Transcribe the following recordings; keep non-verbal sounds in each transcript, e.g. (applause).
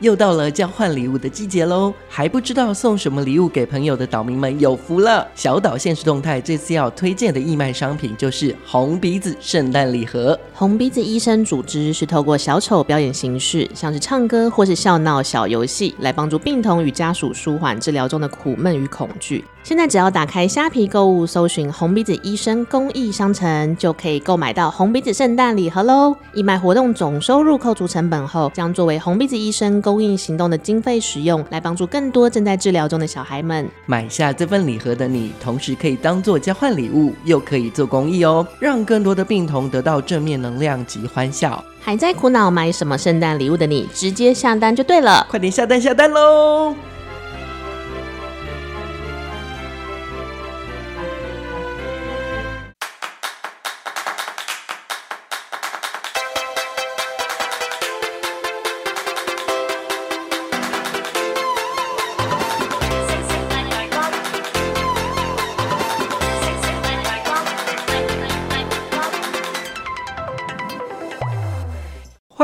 又到了交换礼物的季节喽，还不知道送什么礼物给朋友的岛民们有福了！小岛现实动态这次要推荐的义卖商品就是红鼻子圣诞礼盒。红鼻子医生组织是透过小丑表演形式，像是唱歌或是笑闹小游戏，来帮助病童与家属舒缓治疗中的苦闷与恐惧。现在只要打开虾皮购物，搜寻红鼻子医生公益商城，就可以购买到红鼻子圣诞礼盒喽！义卖活动总收入扣除成本后，将作为红鼻子医生。公益行动的经费使用，来帮助更多正在治疗中的小孩们。买下这份礼盒的你，同时可以当做交换礼物，又可以做公益哦，让更多的病童得到正面能量及欢笑。还在苦恼买什么圣诞礼物的你，直接下单就对了，快点下单下单喽！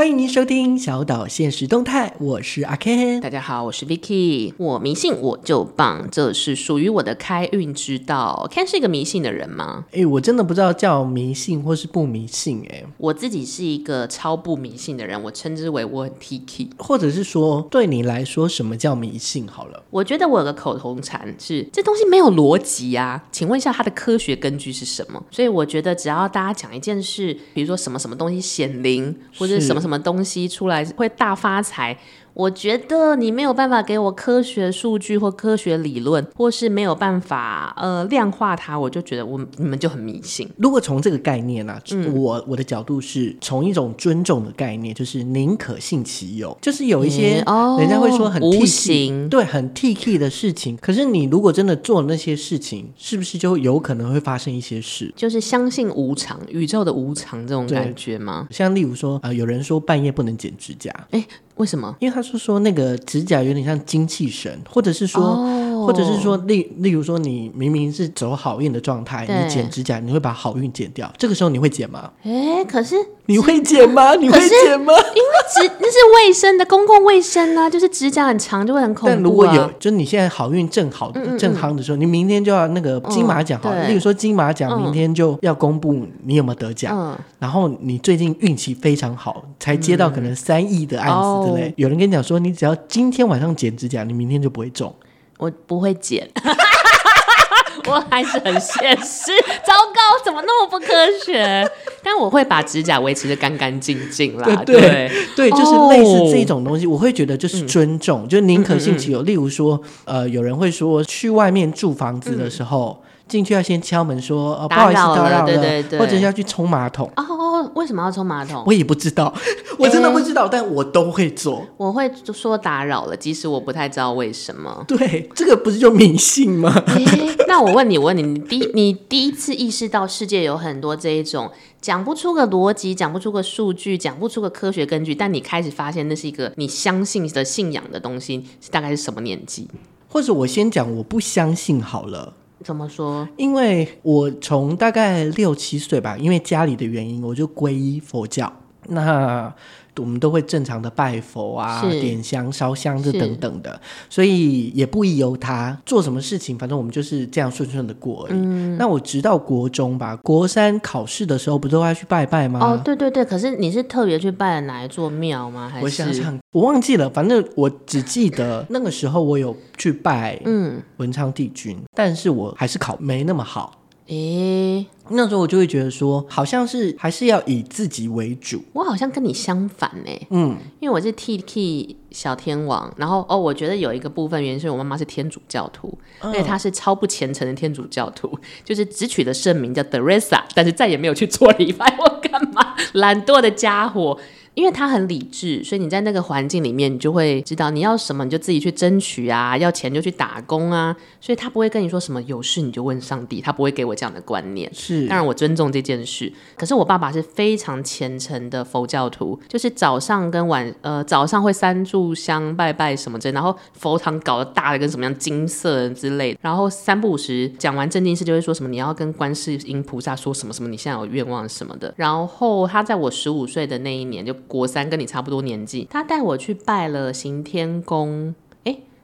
欢迎您收听小岛现实动态，我是阿 Ken。大家好，我是 Vicky。我迷信我就棒，这是属于我的开运之道。Ken 是一个迷信的人吗？哎，我真的不知道叫迷信或是不迷信。哎，我自己是一个超不迷信的人，我称之为我很 Tiki，或者是说对你来说什么叫迷信？好了，我觉得我有个口头禅是这东西没有逻辑啊，请问一下它的科学根据是什么？所以我觉得只要大家讲一件事，比如说什么什么东西显灵，或者什么什么。什么东西出来会大发财？我觉得你没有办法给我科学数据或科学理论，或是没有办法呃量化它，我就觉得我你们就很迷信。如果从这个概念啊，嗯、我我的角度是从一种尊重的概念，就是宁可信其有，就是有一些人家会说很无形对很 T K 的事情，可是你如果真的做了那些事情，是不是就有可能会发生一些事？就是相信无常，宇宙的无常这种感觉吗？像例如说，呃，有人说半夜不能剪指甲，哎。为什么？因为他是说那个指甲有点像精气神，或者是说，oh. 或者是说，例例如说，你明明是走好运的状态，你剪指甲，你会把好运剪掉，这个时候你会剪吗？哎，可是 (laughs) 你会剪吗？你会剪吗？因为指那是卫生的公共卫生啊，就是指甲很长就会很恐怖啊。但如果有，就你现在好运正好正夯的时候，你明天就要那个金马奖好了，例如说金马奖明天就要公布你有没有得奖，然后你最近运气非常好，才接到可能三亿的案子。对不对？有人跟你讲说，你只要今天晚上剪指甲，你明天就不会中。我不会剪，(laughs) 我还是很现实。(laughs) 糟糕，怎么那么不科学？但我会把指甲维持的干干净净啦。对对对，就是类似这种东西，我会觉得就是尊重，嗯、就宁可信其有。嗯嗯嗯，例如说，呃，有人会说去外面住房子的时候。嗯进去要先敲门说，哦，不好意思打扰了，对对对，或者要去冲马桶。哦，为什么要冲马桶？我也不知道，(laughs) 我真的不知道，欸、但我都会做。我会说打扰了，即使我不太知道为什么。对，这个不是就迷信吗？欸、那我问你，我问你，你第你第一次意识到世界有很多这一种讲不出个逻辑、讲不出个数据、讲不出个科学根据，但你开始发现那是一个你相信的信仰的东西，大概是什么年纪？或者我先讲我不相信好了。怎么说？因为我从大概六七岁吧，因为家里的原因，我就皈依佛教。那我们都会正常的拜佛啊，点香、烧香这等等的，所以也不宜由他做什么事情，反正我们就是这样顺顺的过而已。嗯、那我直到国中吧，国三考试的时候，不都要去拜拜吗？哦，对对对。可是你是特别去拜了哪一座庙吗？还是？我想想，我忘记了。反正我只记得 (laughs) 那个时候我有去拜嗯文昌帝君，嗯、但是我还是考没那么好。诶、欸，那时候我就会觉得说，好像是还是要以自己为主。我好像跟你相反呢，嗯，因为我是 Tiki 小天王，然后哦，我觉得有一个部分原因是我妈妈是天主教徒，而且她是超不虔诚的天主教徒，就是只取了圣名叫 Teresa，但是再也没有去做礼拜，我干嘛？懒惰的家伙。因为他很理智，所以你在那个环境里面，你就会知道你要什么，你就自己去争取啊，要钱就去打工啊。所以他不会跟你说什么有事你就问上帝，他不会给我这样的观念。是，当然我尊重这件事。可是我爸爸是非常虔诚的佛教徒，就是早上跟晚呃早上会三炷香拜拜什么之类，然后佛堂搞得大的跟什么样金色之类的，然后三不五时讲完正经事就会说什么你要跟观世音菩萨说什么什么，你现在有愿望什么的。然后他在我十五岁的那一年就。国三，跟你差不多年纪，他带我去拜了行天宫。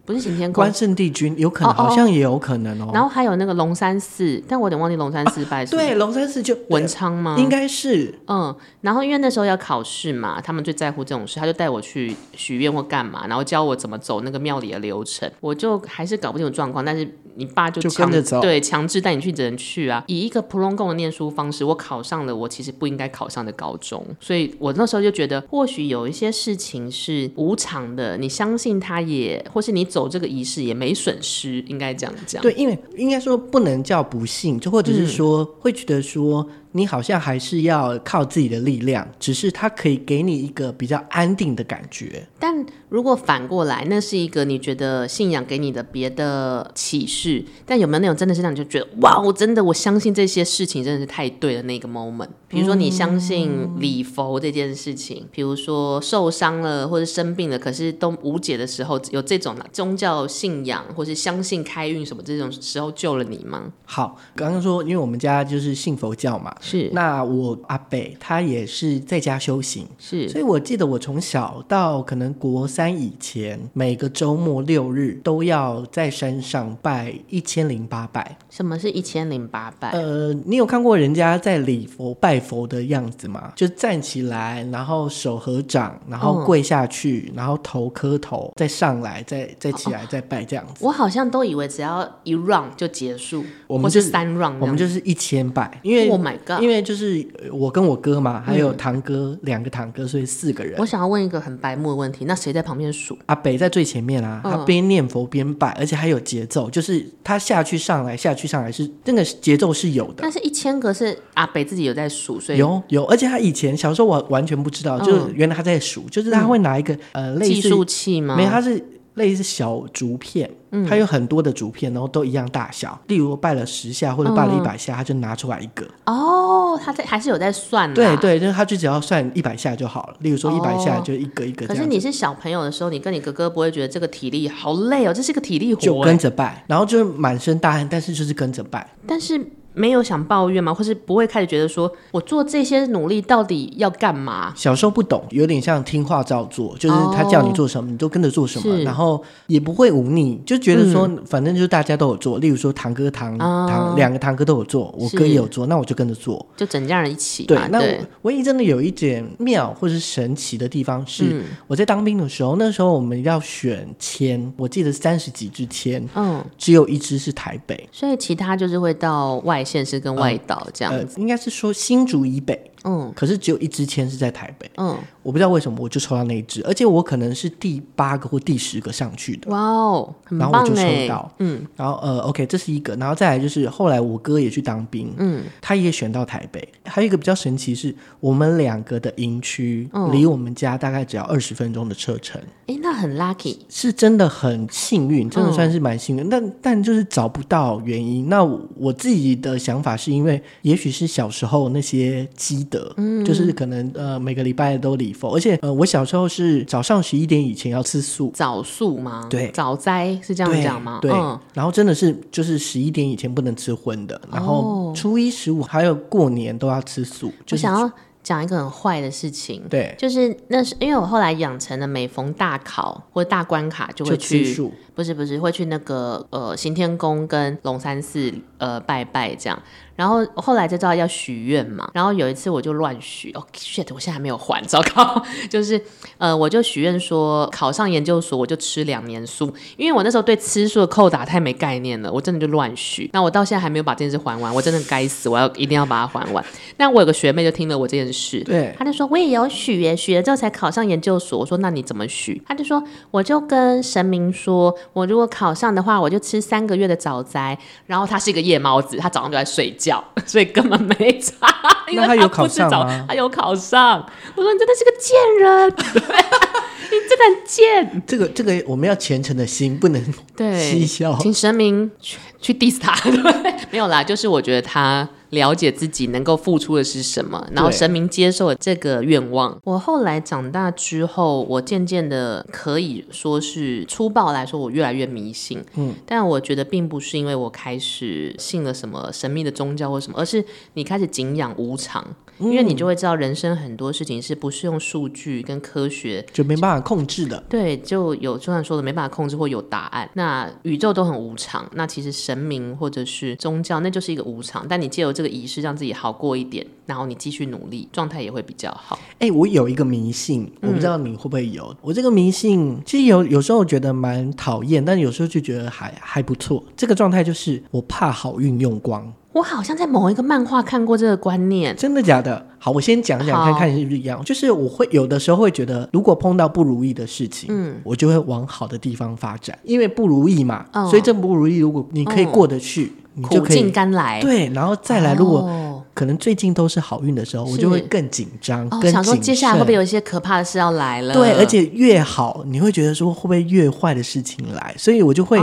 不是行天宫，关圣帝君有可能，好像也有可能哦。然后还有那个龙山寺，但我有点忘记龙山寺拜什么。对，龙山寺就文昌吗？应该是。嗯，然后因为那时候要考试嘛，他们最在乎这种事，他就带我去许愿或干嘛，然后教我怎么走那个庙里的流程。我就还是搞不清楚状况，但是你爸就强就对强制带你去，只能去啊。以一个普通共的念书方式，我考上了我其实不应该考上的高中，所以我那时候就觉得，或许有一些事情是无常的，你相信他也，或是你走这个仪式也。没损失，应该这样讲。对，因为应该说不能叫不幸，就或者是说、嗯、会觉得说。你好像还是要靠自己的力量，只是它可以给你一个比较安定的感觉。但如果反过来，那是一个你觉得信仰给你的别的启示，但有没有那种真的是让你就觉得哇，我真的我相信这些事情真的是太对了那个 moment？比如说你相信礼佛这件事情，比如说受伤了或者生病了，可是都无解的时候，有这种宗教信仰或是相信开运什么这种时候救了你吗？好，刚刚说因为我们家就是信佛教嘛。是，那我阿北他也是在家修行，是，所以我记得我从小到可能国三以前，每个周末六日都要在山上拜一千零八拜。什么是一千零八拜？呃，你有看过人家在礼佛拜佛的样子吗？就站起来，然后手合掌，然后跪下去，嗯、然后头磕头，再上来，再再起来，再拜这样子。我好像都以为只要一 round 就结束，我们是三 round，我们就是一千拜，因为 Oh my God。因为就是我跟我哥嘛，还有堂哥、嗯、两个堂哥，所以四个人。我想要问一个很白目的问题，那谁在旁边数？阿北在最前面啊，他边念佛边拜，而且还有节奏，就是他下去上来，下去上来是那个节奏是有的。但是一千个是阿北自己有在数，所以有有，而且他以前小时候我完全不知道，就是原来他在数，就是他会拿一个、嗯、呃类似计数器吗？没有，他是。类似小竹片，它有很多的竹片，然后都一样大小。例如拜了十下或者拜了一百下，他就拿出来一个。哦，他在还是有在算。对对，就是他就只要算一百下就好了。例如说一百下就一个一个。可是你是小朋友的时候，你跟你哥哥不会觉得这个体力好累哦？这是个体力活。就跟着拜，然后就是满身大汗，但是就是跟着拜。但是。没有想抱怨吗？或是不会开始觉得说，我做这些努力到底要干嘛？小时候不懂，有点像听话照做，就是他叫你做什么，哦、你就跟着做什么，然后也不会忤逆，就觉得说，嗯、反正就是大家都有做。例如说堂哥堂、堂、哦、堂两个堂哥都有做，我哥也有做，那我就跟着做，就整家人一起。对，那我唯一真的有一点妙或是神奇的地方是，嗯、我在当兵的时候，那时候我们要选签，我记得三十几支签，嗯，只有一支是台北，所以其他就是会到外。县市跟外岛这样子，呃，应该是说新竹以北。嗯，可是只有一支签是在台北。嗯，我不知道为什么我就抽到那一支，而且我可能是第八个或第十个上去的。哇哦，然后我就抽到。嗯，然后呃，OK，这是一个，然后再来就是后来我哥也去当兵，嗯，他也选到台北。还有一个比较神奇是，我们两个的营区离我们家大概只要二十分钟的车程。那很 lucky，是真的很幸运，真的算是蛮幸运。嗯、但但就是找不到原因。那我自己的想法是因为，也许是小时候那些积德。嗯，就是可能呃每个礼拜都礼佛，而且呃我小时候是早上十一点以前要吃素，早素吗？对，早斋是这样讲吗？对，嗯、然后真的是就是十一点以前不能吃荤的，然后初一十五还有过年都要吃素。就是、我想要讲一个很坏的事情，对，就是那是因为我后来养成了每逢大考或大关卡就会去，吃素不是不是会去那个呃行天宫跟龙山寺呃拜拜这样。然后后来就知道要许愿嘛，然后有一次我就乱许，哦、oh，shit，我现在还没有还，糟糕，就是呃，我就许愿说考上研究所我就吃两年素，因为我那时候对吃素的扣打太没概念了，我真的就乱许，那我到现在还没有把这件事还完，我真的该死，我要一定要把它还完。那我有个学妹就听了我这件事，对，她就说我也有许耶，许了之后才考上研究所，我说那你怎么许？她就说我就跟神明说，我如果考上的话，我就吃三个月的早斋，然后他是一个夜猫子，他早上就在睡觉。所以根本没差，因为他有考上吗？他有考上。我说你真的是个贱人。(laughs) 对这很贱。这个这个我们要虔诚的心，不能对 (laughs) 嬉笑，请神明去去 diss 他。(laughs) 对，没有啦，就是我觉得他。了解自己能够付出的是什么，然后神明接受了这个愿望。我后来长大之后，我渐渐的可以说是粗暴来说，我越来越迷信。嗯，但我觉得并不是因为我开始信了什么神秘的宗教或什么，而是你开始敬仰无常。因为你就会知道，人生很多事情是不是用数据跟科学就没办法控制的。对，就有就像说的没办法控制或有答案。那宇宙都很无常，那其实神明或者是宗教，那就是一个无常。但你借由这个仪式让自己好过一点，然后你继续努力，状态也会比较好。哎、欸，我有一个迷信，我不知道你会不会有。嗯、我这个迷信其实有有时候觉得蛮讨厌，但有时候就觉得还还不错。这个状态就是我怕好运用光。我好像在某一个漫画看过这个观念，真的假的？好，我先讲讲看看是不是一样。就是我会有的时候会觉得，如果碰到不如意的事情，嗯，我就会往好的地方发展，因为不如意嘛，哦、所以这不如意，如果你可以过得去，哦、你就可以苦尽甘来。对，然后再来，如果。哦可能最近都是好运的时候，我就会更紧张，哦、更想说接下来会不会有一些可怕的事要来了？对，而且越好，你会觉得说会不会越坏的事情来？所以我就会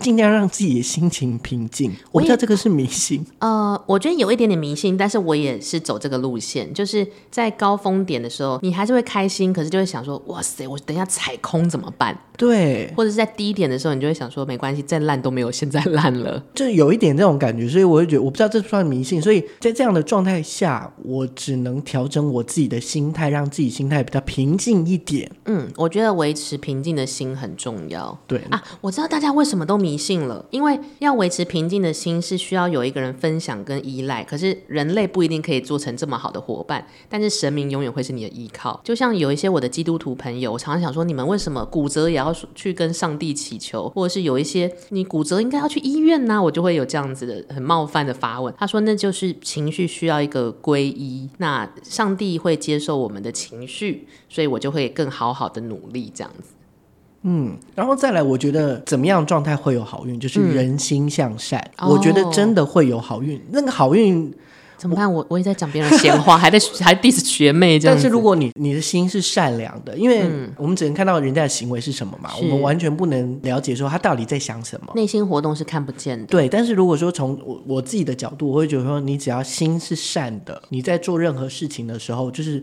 尽量让自己的心情平静。哦、我不知道这个是迷信。呃，我觉得有一点点迷信，但是我也是走这个路线，就是在高峰点的时候，你还是会开心，可是就会想说，哇塞，我等一下踩空怎么办？对，或者是在低点的时候，你就会想说，没关系，再烂都没有现在烂了，就有一点这种感觉，所以我就觉得，我不知道这算迷信，所以在这样的状态下，我只能调整我自己的心态，让自己心态比较平静一点。嗯，我觉得维持平静的心很重要。对啊，我知道大家为什么都迷信了，因为要维持平静的心是需要有一个人分享跟依赖，可是人类不一定可以做成这么好的伙伴，但是神明永远会是你的依靠。就像有一些我的基督徒朋友，我常常想说，你们为什么骨折也要？要去跟上帝祈求，或者是有一些你骨折应该要去医院呐、啊，我就会有这样子的很冒犯的发问。他说那就是情绪需要一个皈依，那上帝会接受我们的情绪，所以我就会更好好的努力这样子。嗯，然后再来，我觉得怎么样状态会有好运，就是人心向善，嗯、我觉得真的会有好运，那个好运。怎么办？我我也在讲别人闲话，还在 (laughs) 还 diss 学妹这样。但是如果你你的心是善良的，因为我们只能看到人家的行为是什么嘛，嗯、我们完全不能了解说他到底在想什么。内心活动是看不见的。对，但是如果说从我我自己的角度，我会觉得说，你只要心是善的，你在做任何事情的时候，就是。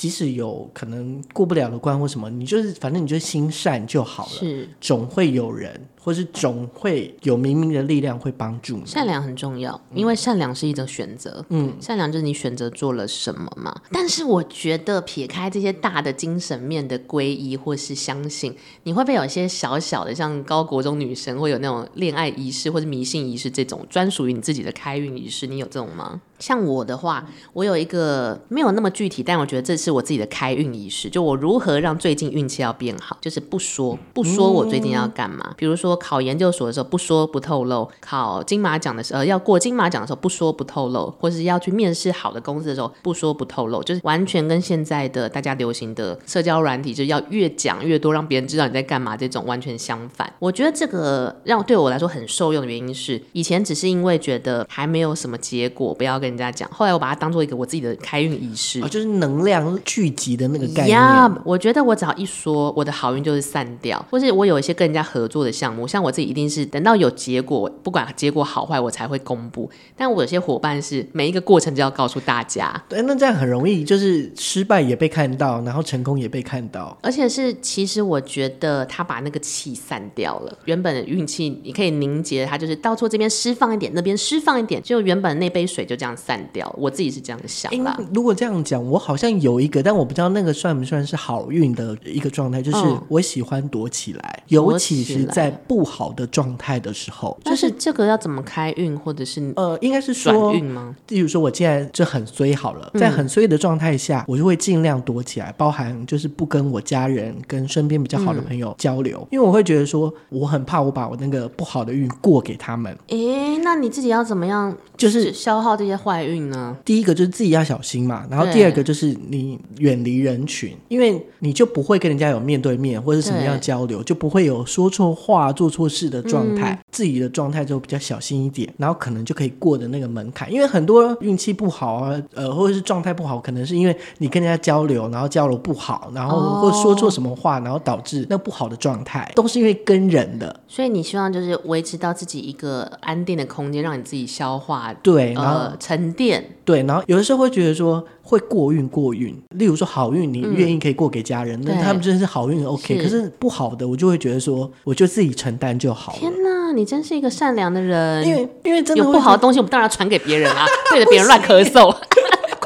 即使有可能过不了的关或什么，你就是反正你就心善就好了，是总会有人，或是总会有明明的力量会帮助你。善良很重要，因为善良是一种选择。嗯，善良就是你选择做了什么嘛。但是我觉得撇开这些大的精神面的皈依或是相信，你会不会有一些小小的，像高国中女生会有那种恋爱仪式或者迷信仪式这种专属于你自己的开运仪式？你有这种吗？像我的话，我有一个没有那么具体，但我觉得这是我自己的开运仪式。就我如何让最近运气要变好，就是不说不说我最近要干嘛。嗯、比如说考研究所的时候不说不透露，考金马奖的时候要过金马奖的时候不说不透露，或是要去面试好的公司的时候不说不透露，就是完全跟现在的大家流行的社交软体，就是要越讲越多，让别人知道你在干嘛，这种完全相反。我觉得这个让对我来说很受用的原因是，以前只是因为觉得还没有什么结果，不要跟。人家讲，后来我把它当做一个我自己的开运仪式，哦，就是能量聚集的那个概念。Yeah, 我觉得我只要一说，我的好运就是散掉，或是我有一些跟人家合作的项目，像我自己一定是等到有结果，不管结果好坏，我才会公布。但我有些伙伴是每一个过程就要告诉大家。对，那这样很容易，就是失败也被看到，然后成功也被看到，而且是其实我觉得他把那个气散掉了，原本的运气你可以凝结，它就是到处这边释放一点，那边释放一点，就原本那杯水就这样。散掉，我自己是这样想的。如果这样讲，我好像有一个，但我不知道那个算不算是好运的一个状态。就是我喜欢躲起来，嗯、尤其是在不好的状态的时候。就是这个要怎么开运，或者是呃，应该是说转运吗？例如说，我现在就很衰好了，在很衰的状态下，嗯、我就会尽量躲起来，包含就是不跟我家人、跟身边比较好的朋友交流，嗯、因为我会觉得说，我很怕我把我那个不好的运过给他们。诶，那你自己要怎么样？就是消耗这些坏运呢？第一个就是自己要小心嘛，然后第二个就是你你远离人群，因为你就不会跟人家有面对面或者什么样交流，就不会有说错话、做错事的状态，嗯、自己的状态就比较小心一点，然后可能就可以过的那个门槛。因为很多运气不好啊，呃，或者是状态不好，可能是因为你跟人家交流，然后交流不好，然后或者说错什么话，然后导致那不好的状态，都是因为跟人的。所以你希望就是维持到自己一个安定的空间，让你自己消化，对，然后、呃、沉淀，对，然后有的时候会觉得说。会过运过运，例如说好运，你愿意可以过给家人，那、嗯、他们真的是好运，OK 是。可是不好的，我就会觉得说，我就自己承担就好了。天哪，你真是一个善良的人。因为因为真的有不好的东西，我们当然要传给别人啊，(laughs) 对着别人乱咳嗽。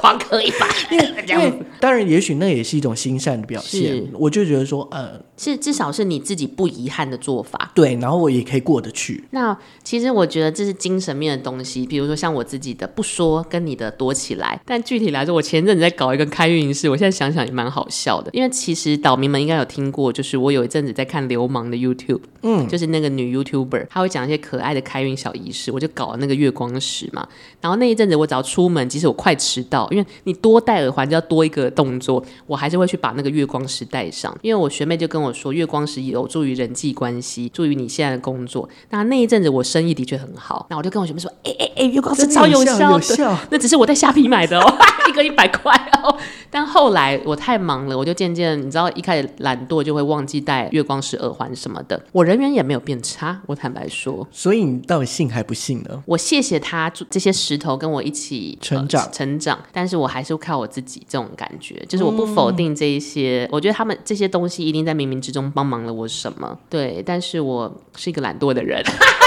狂咳一把，(laughs) 因为 (laughs) 因为当然，也许那也是一种心善的表现。我就觉得说，呃，是至少是你自己不遗憾的做法。对，然后我也可以过得去。那其实我觉得这是精神面的东西，比如说像我自己的不说，跟你的躲起来。但具体来说，我前阵子在搞一个开运仪式，我现在想想也蛮好笑的。因为其实岛民们应该有听过，就是我有一阵子在看流氓的 YouTube，嗯，就是那个女 YouTuber，她会讲一些可爱的开运小仪式，我就搞了那个月光石嘛。然后那一阵子我只要出门，即使我快迟到。因为你多戴耳环就要多一个动作，我还是会去把那个月光石戴上。因为我学妹就跟我说，月光石有助于人际关系，助于你现在的工作。那那一阵子我生意的确很好，那我就跟我学妹说，哎哎哎，月光石超有效，有效。(laughs) 那只是我在虾皮买的哦，一个一百块哦。但后来我太忙了，我就渐渐你知道，一开始懒惰就会忘记戴月光石耳环什么的。我人缘也没有变差，我坦白说。所以你到底信还不信呢？我谢谢他这些石头跟我一起成长、呃、成长，但是我还。是靠我自己这种感觉，就是我不否定这一些，嗯、我觉得他们这些东西一定在冥冥之中帮忙了我什么，对，但是我是一个懒惰的人。(laughs)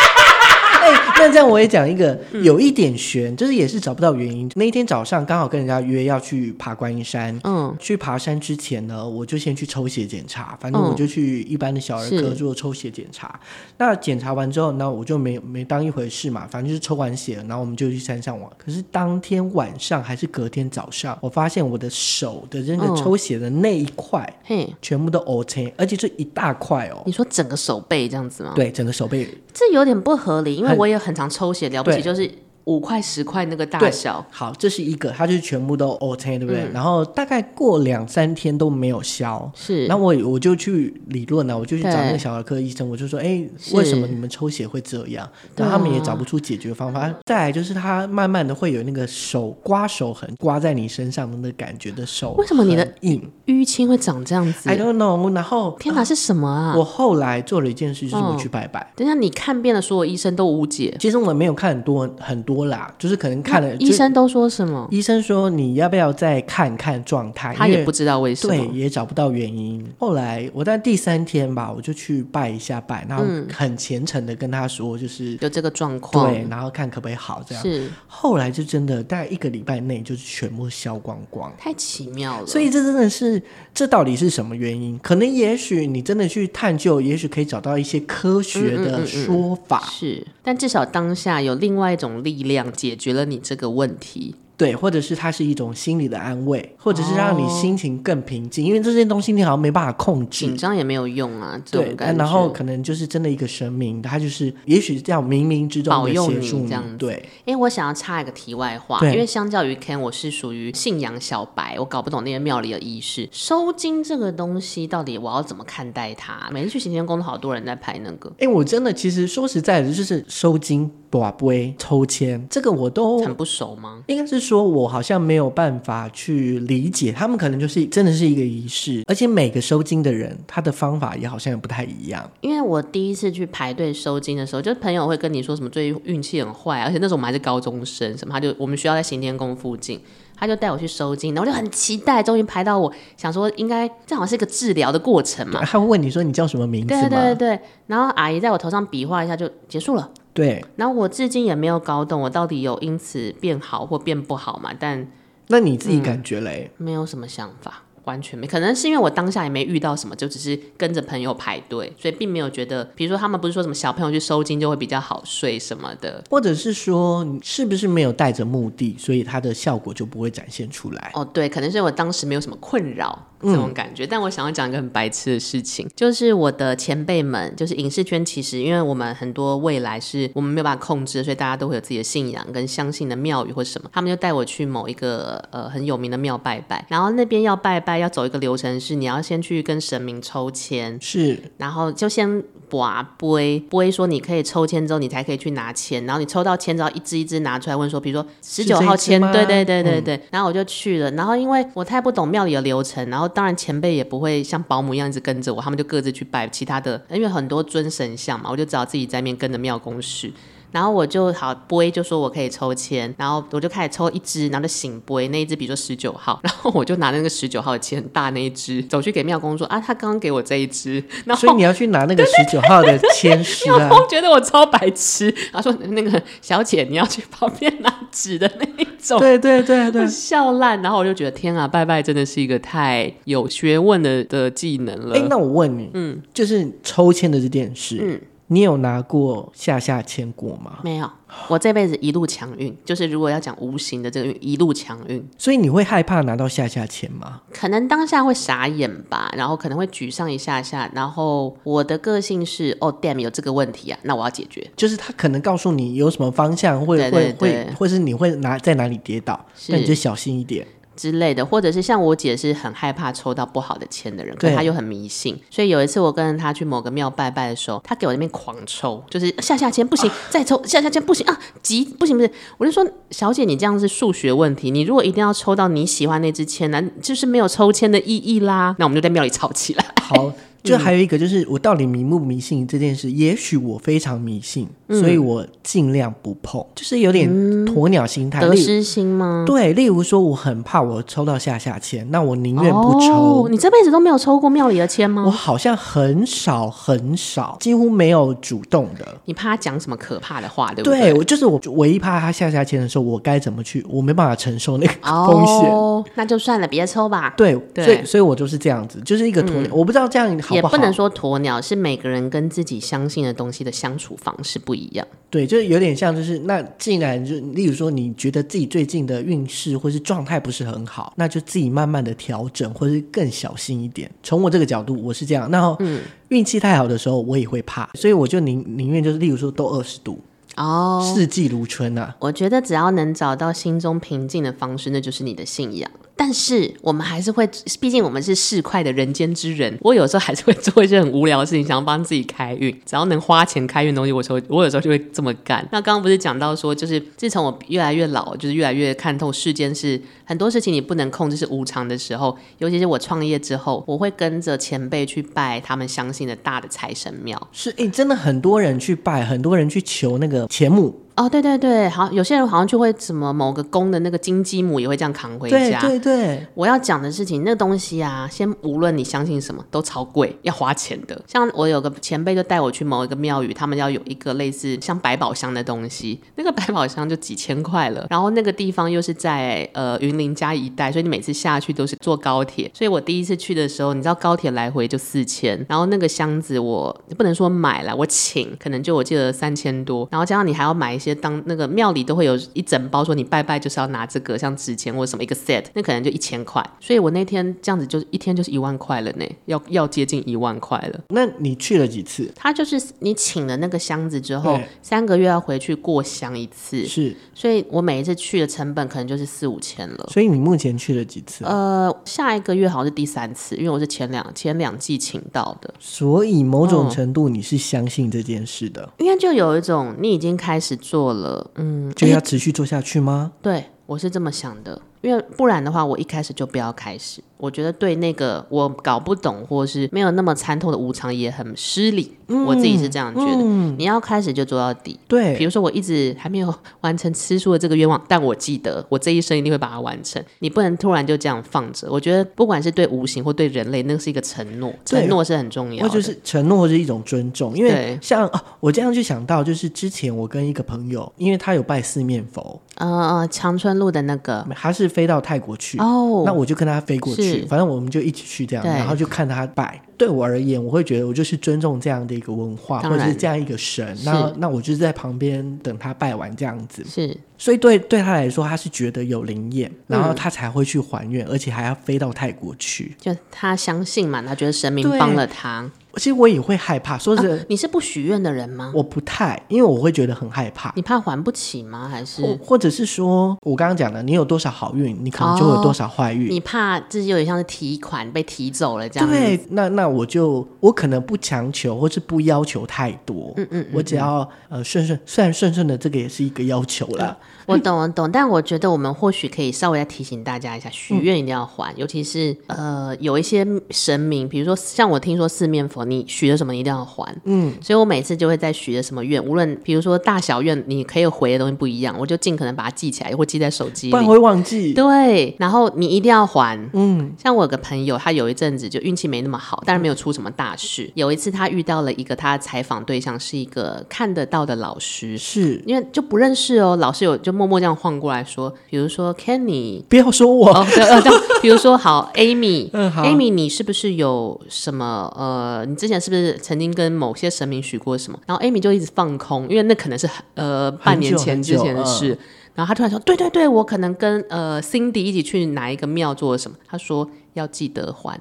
欸、(laughs) 那这样我也讲一个有一点悬，就是也是找不到原因。那一天早上刚好跟人家约要去爬观音山，嗯，去爬山之前呢，我就先去抽血检查，反正我就去一般的小儿科做抽血检查。那检查完之后，那我就没没当一回事嘛，反正就是抽完血，然后我们就去山上玩。可是当天晚上还是隔天早上，我发现我的手的那个抽血的那一块，嘿，全部都 OK，而且是一大块哦。你说整个手背这样子吗？对，整个手背，这有点不合理，因为。我也很常抽血，了不起就是。五块十块那个大小，好，这是一个，它就是全部都 OK，对不对？嗯、然后大概过两三天都没有消，是。那我我就去理论了，我就去找那个小儿科医生，我就说，哎，为什么你们抽血会这样？然后他们也找不出解决方法。再来就是他慢慢的会有那个手刮手痕，刮在你身上的那感觉的手，为什么你的硬淤青会长这样子？I don't know。然后天哪，是什么啊？我后来做了一件事，就是我去拜拜。哦、等一下，你看遍了所有医生都无解。其实我没有看很多很多啦，就是可能。看了，医生都说什么？医生说你要不要再看看状态？他也不知道为什么，对，也找不到原因。后来我在第三天吧，我就去拜一下拜，然后很虔诚的跟他说，就是有这个状况，对，然后看可不可以好这样。是，后来就真的大概一个礼拜内就是全部消光光，太奇妙了。所以这真的是，这到底是什么原因？可能也许你真的去探究，也许可以找到一些科学的说法。嗯嗯嗯嗯，是，但至少当下有另外一种力量解决了。你这个问题。对，或者是它是一种心理的安慰，或者是让你心情更平静，哦、因为这些东西你好像没办法控制，紧张也没有用啊。对，然后可能就是真的一个神明，他就是也许这样冥冥之中保佑你这样子。对，因为我想要插一个题外话，因为相较于 Ken，我是属于信仰小白，我搞不懂那些庙里的仪式。收金这个东西到底我要怎么看待它？每次去行天宫都好多人在拍那个。哎，我真的其实说实在的，就是收金。卜龟抽签，这个我都很不熟吗？应该是说，我好像没有办法去理解。他们可能就是真的是一个仪式，而且每个收金的人，他的方法也好像也不太一样。因为我第一次去排队收金的时候，就朋友会跟你说什么最近运气很坏，而且那时候我们还是高中生，什么他就我们学校在行天宫附近，他就带我去收金，然后我就很期待，终于排到我，想说应该这好像是一个治疗的过程嘛。(laughs) 他会问你说你叫什么名字对对对，然后阿姨在我头上比划一下就结束了。对，然后我至今也没有搞懂，我到底有因此变好或变不好嘛？但那你自己感觉嘞？嗯，没有什么想法。完全没，可能是因为我当下也没遇到什么，就只是跟着朋友排队，所以并没有觉得，比如说他们不是说什么小朋友去收金就会比较好睡什么的，或者是说你是不是没有带着目的，所以它的效果就不会展现出来？哦，对，可能是因为我当时没有什么困扰，这种感觉。嗯、但我想要讲一个很白痴的事情，就是我的前辈们，就是影视圈，其实因为我们很多未来是我们没有办法控制，所以大家都会有自己的信仰跟相信的庙宇或什么。他们就带我去某一个呃很有名的庙拜拜，然后那边要拜拜要走一个流程是，你要先去跟神明抽签，是，然后就先拔杯，杯说你可以抽签之后你才可以去拿签，然后你抽到签之后一支一支拿出来问说，比如说十九号签，对对对对对，嗯、然后我就去了，然后因为我太不懂庙里的流程，然后当然前辈也不会像保姆一样一直跟着我，他们就各自去拜其他的，因为很多尊神像嘛，我就只好自己在面跟着庙公事。然后我就好杯就说我可以抽签，然后我就开始抽一支，然后就圣杯那一支，比如说十九号，然后我就拿那个十九号的签很大那一支，走去给妙公说啊，他刚刚给我这一支，然后所以你要去拿那个十九号的签诗啊。我觉得我超白痴，他说那个小姐你要去旁边拿纸的那一种，对对对对，笑烂。然后我就觉得天啊，拜拜真的是一个太有学问的的技能了。哎，那我问你，嗯，就是抽签的这件事，嗯。你有拿过下下签过吗？没有，我这辈子一路强运，就是如果要讲无形的这个运，一路强运。所以你会害怕拿到下下签吗？可能当下会傻眼吧，然后可能会沮丧一下下，然后我的个性是哦，damn，有这个问题啊，那我要解决。就是他可能告诉你有什么方向，会会会，或是你会拿在哪里跌倒，那你就小心一点。之类的，或者是像我姐是很害怕抽到不好的签的人，可是她又很迷信，所以有一次我跟着她去某个庙拜拜的时候，她给我那边狂抽，就是下下签不行，啊、再抽下下签不行啊，急不行不行，我就说小姐你这样是数学问题，你如果一定要抽到你喜欢那支签，呢就是没有抽签的意义啦。那我们就在庙里吵起来。好。就还有一个，就是我到底迷不迷信这件事？也许我非常迷信，所以我尽量不碰，就是有点鸵鸟心态，得失心吗？对，例如说，我很怕我抽到下下签，那我宁愿不抽。你这辈子都没有抽过庙里的签吗？我好像很少很少，几乎没有主动的。你怕他讲什么可怕的话，对不对？对，我就是我唯一怕他下下签的时候，我该怎么去？我没办法承受那个风险。哦，那就算了，别抽吧。对，所以所以我就是这样子，就是一个鸵鸟。我不知道这样好。也不能说鸵鸟，是每个人跟自己相信的东西的相处方式不一样。对，就是有点像，就是那既然就例如说，你觉得自己最近的运势或是状态不是很好，那就自己慢慢的调整，或是更小心一点。从我这个角度，我是这样。然后，嗯，运气太好的时候，我也会怕，所以我就宁宁愿就是，例如说都二十度哦，四季如春呐、啊。我觉得只要能找到心中平静的方式，那就是你的信仰。但是我们还是会，毕竟我们是市侩的人间之人，我有时候还是会做一些很无聊的事情，想要帮自己开运。只要能花钱开运东西，我说我有时候就会这么干。那刚刚不是讲到说，就是自从我越来越老，就是越来越看透世间是很多事情你不能控制，是无常的时候。尤其是我创业之后，我会跟着前辈去拜他们相信的大的财神庙。是，哎、真的很多人去拜，很多人去求那个钱母。哦，对对对，好，有些人好像就会什么某个宫的那个金鸡母也会这样扛回家。对对对，我要讲的事情，那东西啊，先无论你相信什么，都超贵，要花钱的。像我有个前辈就带我去某一个庙宇，他们要有一个类似像百宝箱的东西，那个百宝箱就几千块了。然后那个地方又是在呃云林嘉义一带，所以你每次下去都是坐高铁。所以我第一次去的时候，你知道高铁来回就四千，然后那个箱子我不能说买了，我请，可能就我记得三千多，然后加上你还要买一些。当那个庙里都会有一整包，说你拜拜就是要拿这个，像纸钱或者什么一个 set，那可能就一千块。所以我那天这样子就一天就是一万块了呢，要要接近一万块了。那你去了几次？他就是你请了那个箱子之后，三个月要回去过香一次。是，所以我每一次去的成本可能就是四五千了。所以你目前去了几次？呃，下一个月好像是第三次，因为我是前两前两季请到的。所以某种程度你是相信这件事的，因为就有一种你已经开始做了。嗯，就要持续做下去吗？对，我是这么想的，因为不然的话，我一开始就不要开始。我觉得对那个我搞不懂或是没有那么参透的无常也很失礼，嗯、我自己是这样觉得。嗯、你要开始就做到底。对，比如说我一直还没有完成吃素的这个愿望，但我记得我这一生一定会把它完成。你不能突然就这样放着。我觉得不管是对无形或对人类，那个是一个承诺，承诺是很重要就是承诺是一种尊重，因为像啊，我这样就想到，就是之前我跟一个朋友，因为他有拜四面佛，呃呃，长春路的那个，他是飞到泰国去哦，那我就跟他飞过去。去，反正我们就一起去这样，然后就看他拜。对我而言，我会觉得我就是尊重这样的一个文化，或者是这样一个神。那那我就是在旁边等他拜完这样子。是，所以对对他来说，他是觉得有灵验，然后他才会去还愿，而且还要飞到泰国去。就他相信嘛，他觉得神明帮了他。其实我也会害怕，说是、啊、你是不许愿的人吗？我不太，因为我会觉得很害怕。你怕还不起吗？还是或，者是说我刚刚讲的，你有多少好运，你可能就会有多少坏运。哦、你怕自己有点像是提款被提走了这样。对，那那我就我可能不强求，或是不要求太多。嗯嗯，嗯，我只要呃顺顺，虽然顺顺的，这个也是一个要求啦。我懂，我懂，但我觉得我们或许可以稍微再提醒大家一下，许愿一定要还，嗯、尤其是呃有一些神明，比如说像我听说四面佛，你许了什么你一定要还，嗯，所以我每次就会在许的什么愿，无论比如说大小愿，你可以回的东西不一样，我就尽可能把它记起来，或记在手机里，不然会忘记。对，然后你一定要还，嗯，像我有个朋友，他有一阵子就运气没那么好，但是没有出什么大事。有一次他遇到了一个他采访对象是一个看得到的老师，是。因为就不认识哦，老师有就。默默这样晃过来说，比如说 Kenny，不要说我，哦、对呃，比如说好 Amy，(laughs) 嗯好，Amy，你是不是有什么呃，你之前是不是曾经跟某些神明许过什么？然后 Amy 就一直放空，因为那可能是呃半年前之前的事。嗯、然后他突然说，对对对，我可能跟呃 Cindy 一起去哪一个庙做了什么？他说要记得还。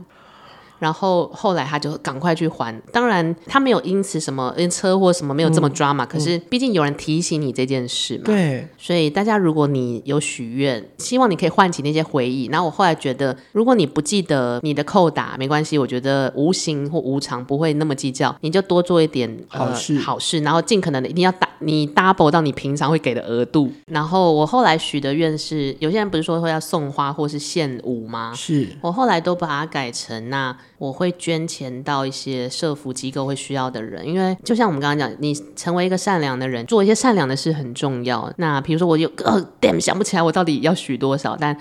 然后后来他就赶快去还，当然他没有因此什么因车祸什么没有这么抓嘛，嗯、可是毕竟有人提醒你这件事嘛，对，所以大家如果你有许愿，希望你可以唤起那些回忆。然后我后来觉得，如果你不记得你的扣打没关系，我觉得无形或无常不会那么计较，你就多做一点好事、呃、好事，然后尽可能的一定要打你 double 到你平常会给的额度。然后我后来许的愿是，有些人不是说会要送花或是献舞吗？是我后来都把它改成那。我会捐钱到一些社福机构会需要的人，因为就像我们刚刚讲，你成为一个善良的人，做一些善良的事很重要。那比如说，我有个，damn 想不起来我到底要许多少，但。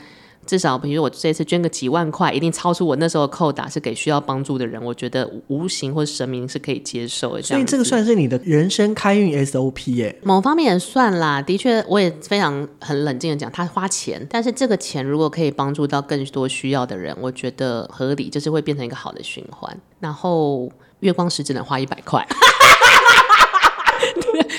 至少，比如我这次捐个几万块，一定超出我那时候的扣打，是给需要帮助的人。我觉得无形或者神明是可以接受的。所以这个算是你的人生开运 SOP 耶？某方面也算啦。的确，我也非常很冷静的讲，他花钱，但是这个钱如果可以帮助到更多需要的人，我觉得合理，就是会变成一个好的循环。然后月光石只能花一百块。(laughs)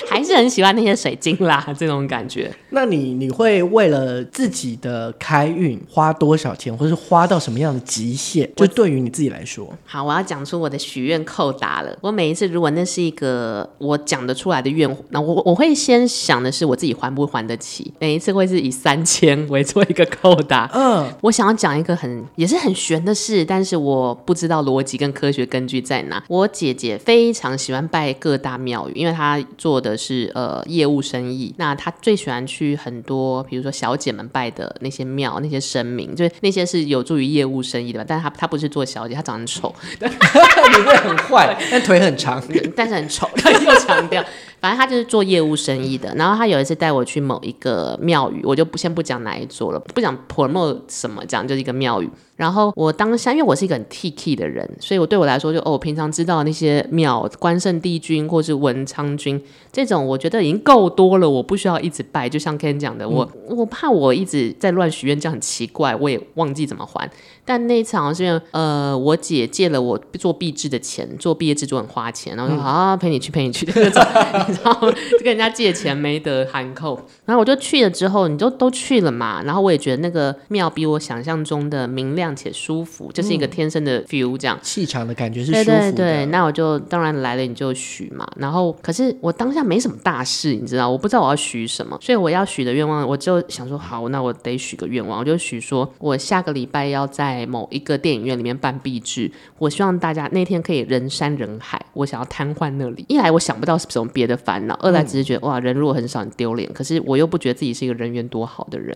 还是很喜欢那些水晶啦，这种感觉。那你你会为了自己的开运花多少钱，或是花到什么样的极限？就对于你自己来说，好，我要讲出我的许愿扣打了。我每一次如果那是一个我讲得出来的愿，那我我会先想的是我自己还不还得起。每一次会是以三千为做一个扣打。(laughs) 嗯，我想要讲一个很也是很玄的事，但是我不知道逻辑跟科学根据在哪。我姐姐非常喜欢拜各大庙宇，因为她做的是呃业务生意，那他最喜欢去很多，比如说小姐们拜的那些庙，那些神明，就是那些是有助于业务生意的吧。但是他他不是做小姐，他长得很丑，(laughs) 你会很坏，但腿很长，但是很丑，他又强调。(laughs) (laughs) 反正他就是做业务生意的，然后他有一次带我去某一个庙宇，我就不先不讲哪一座了，不讲 promo 什么，讲就是一个庙宇。然后我当下因为我是一个很 T K 的人，所以我对我来说就哦，我平常知道那些庙，关圣帝君或是文昌君这种，我觉得已经够多了，我不需要一直拜。就像 Ken 讲的，我、我怕我一直在乱许愿，这样很奇怪，我也忘记怎么还。但那一次好像是因为呃，我姐借了我做壁纸的钱，做毕业制作很花钱，然后说好、陪你去陪你去那种，你知道就跟人家借钱没得含扣。然后我就去了之后，你就都去了嘛，然后我也觉得那个庙比我想象中的明亮且舒服，就是一个天生的 feel 这样，气场的感觉是舒服的。对对对，那我就当然来了你就许嘛，然后可是我当下没什么大事，你知道，我不知道我要许什么，所以我要许的愿望，我就想说好，那我得许个愿望，我就许说我下个礼拜要在。在某一个电影院里面办毕制，我希望大家那天可以人山人海。我想要瘫痪那里，一来我想不到是什么别的烦恼，二来只是觉得哇，人如果很少很丢脸。可是我又不觉得自己是一个人缘多好的人。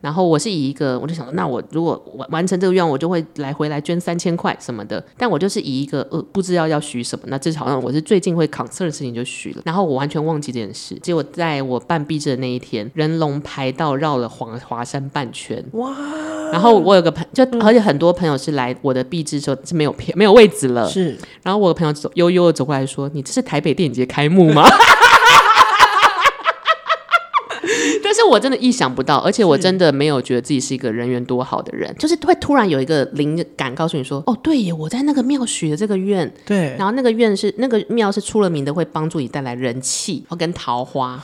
然后我是以一个，我就想说，那我如果完完成这个愿望，我就会来回来捐三千块什么的。但我就是以一个呃不知道要许什么，那这好像我是最近会 concern 的事情就许了。然后我完全忘记这件事，结果在我办毕制的那一天，人龙排到绕了华华山半圈。哇！然后我有个朋友，就而且 (laughs) 很多朋友是来我的毕制时候是没有票没有位置了。是，然后我的朋友走悠悠的走过来说：“你这是台北电影节开幕吗？” (laughs) 但是我真的意想不到，而且我真的没有觉得自己是一个人缘多好的人，就是会突然有一个灵感告诉你说，哦，对耶，我在那个庙许的这个愿，对，然后那个愿是那个庙是出了名的，会帮助你带来人气，和跟桃花。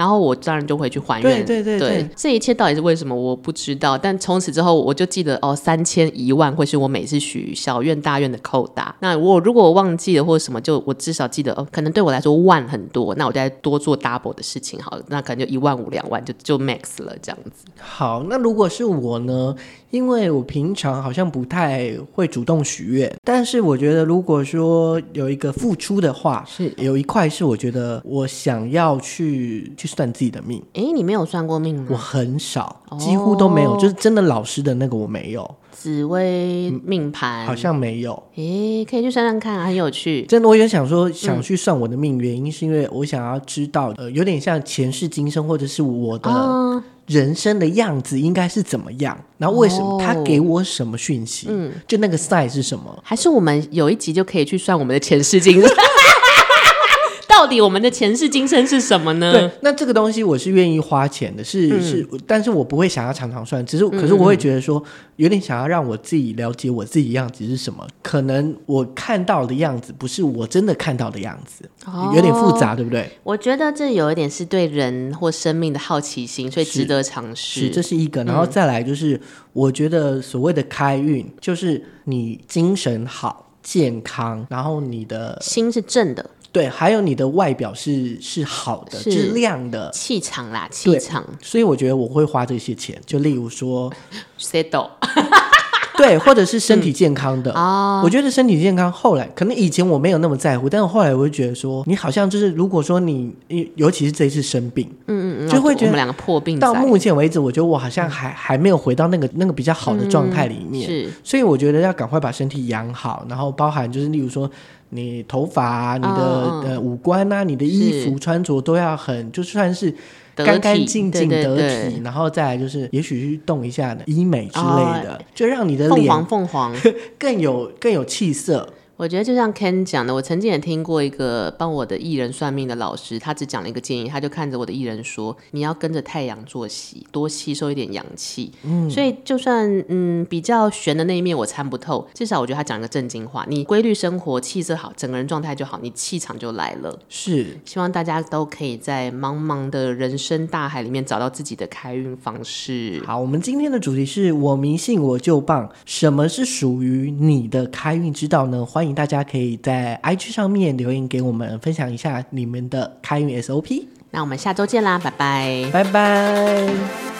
然后我当然就会去还愿，对对对，对，对，这一切到底是为什么我不知道，但从此之后我就记得哦，三千一万会是我每次许小愿大愿的扣打。那我如果我忘记了或者什么，就我至少记得哦，可能对我来说万很多，那我再多做 double 的事情好了，那可能就一万五两万就就 max 了这样子。好，那如果是我呢？因为我平常好像不太会主动许愿，但是我觉得如果说有一个付出的话，是有一块是我觉得我想要去去算自己的命。诶，你没有算过命吗？我很少，几乎都没有，哦、就是真的老师的那个我没有。紫微命盘、嗯、好像没有。诶，可以去算算看，很有趣。真的，我也想说想去算我的命，原因是因为我想要知道，呃，有点像前世今生，或者是我的。哦人生的样子应该是怎么样？然后为什么他给我什么讯息？哦、嗯，就那个 sign 是什么？还是我们有一集就可以去算我们的前世今生？到底我们的前世今生是什么呢？对，那这个东西我是愿意花钱的，是、嗯、是，但是我不会想要常常算，只是可是我会觉得说，有点想要让我自己了解我自己样子是什么。可能我看到的样子不是我真的看到的样子，哦、有点复杂，对不对？我觉得这有一点是对人或生命的好奇心，所以值得尝试。是，这是一个，然后再来就是，嗯、我觉得所谓的开运，就是你精神好、健康，然后你的心是正的。对，还有你的外表是是好的，是亮的气场啦，气场。所以我觉得我会花这些钱，就例如说，(laughs) settle，(laughs) 对，或者是身体健康的。哦、嗯，我觉得身体健康后来可能以前我没有那么在乎，但是后来我就觉得说，你好像就是如果说你，尤其是这一次生病，嗯嗯，就会觉得我们两个破病。到目前为止，我觉得我好像还、嗯、还没有回到那个那个比较好的状态里面。嗯、是，所以我觉得要赶快把身体养好，然后包含就是例如说。你头发啊，你的、哦、呃五官啊，你的衣服穿着都要很，就算是干干净净得体，然后再来就是，也许去动一下的医美之类的，哦、就让你的脸凤凰凤凰。(laughs) 更有更有气色。我觉得就像 Ken 讲的，我曾经也听过一个帮我的艺人算命的老师，他只讲了一个建议，他就看着我的艺人说：“你要跟着太阳作息，多吸收一点阳气。”嗯，所以就算嗯比较玄的那一面我参不透，至少我觉得他讲一个正经话：你规律生活，气色好，整个人状态就好，你气场就来了。是，希望大家都可以在茫茫的人生大海里面找到自己的开运方式。好，我们今天的主题是我迷信我就棒，什么是属于你的开运之道呢？欢迎。大家可以在 IG 上面留言给我们，分享一下你们的开运 SOP。那我们下周见啦，拜拜，拜拜。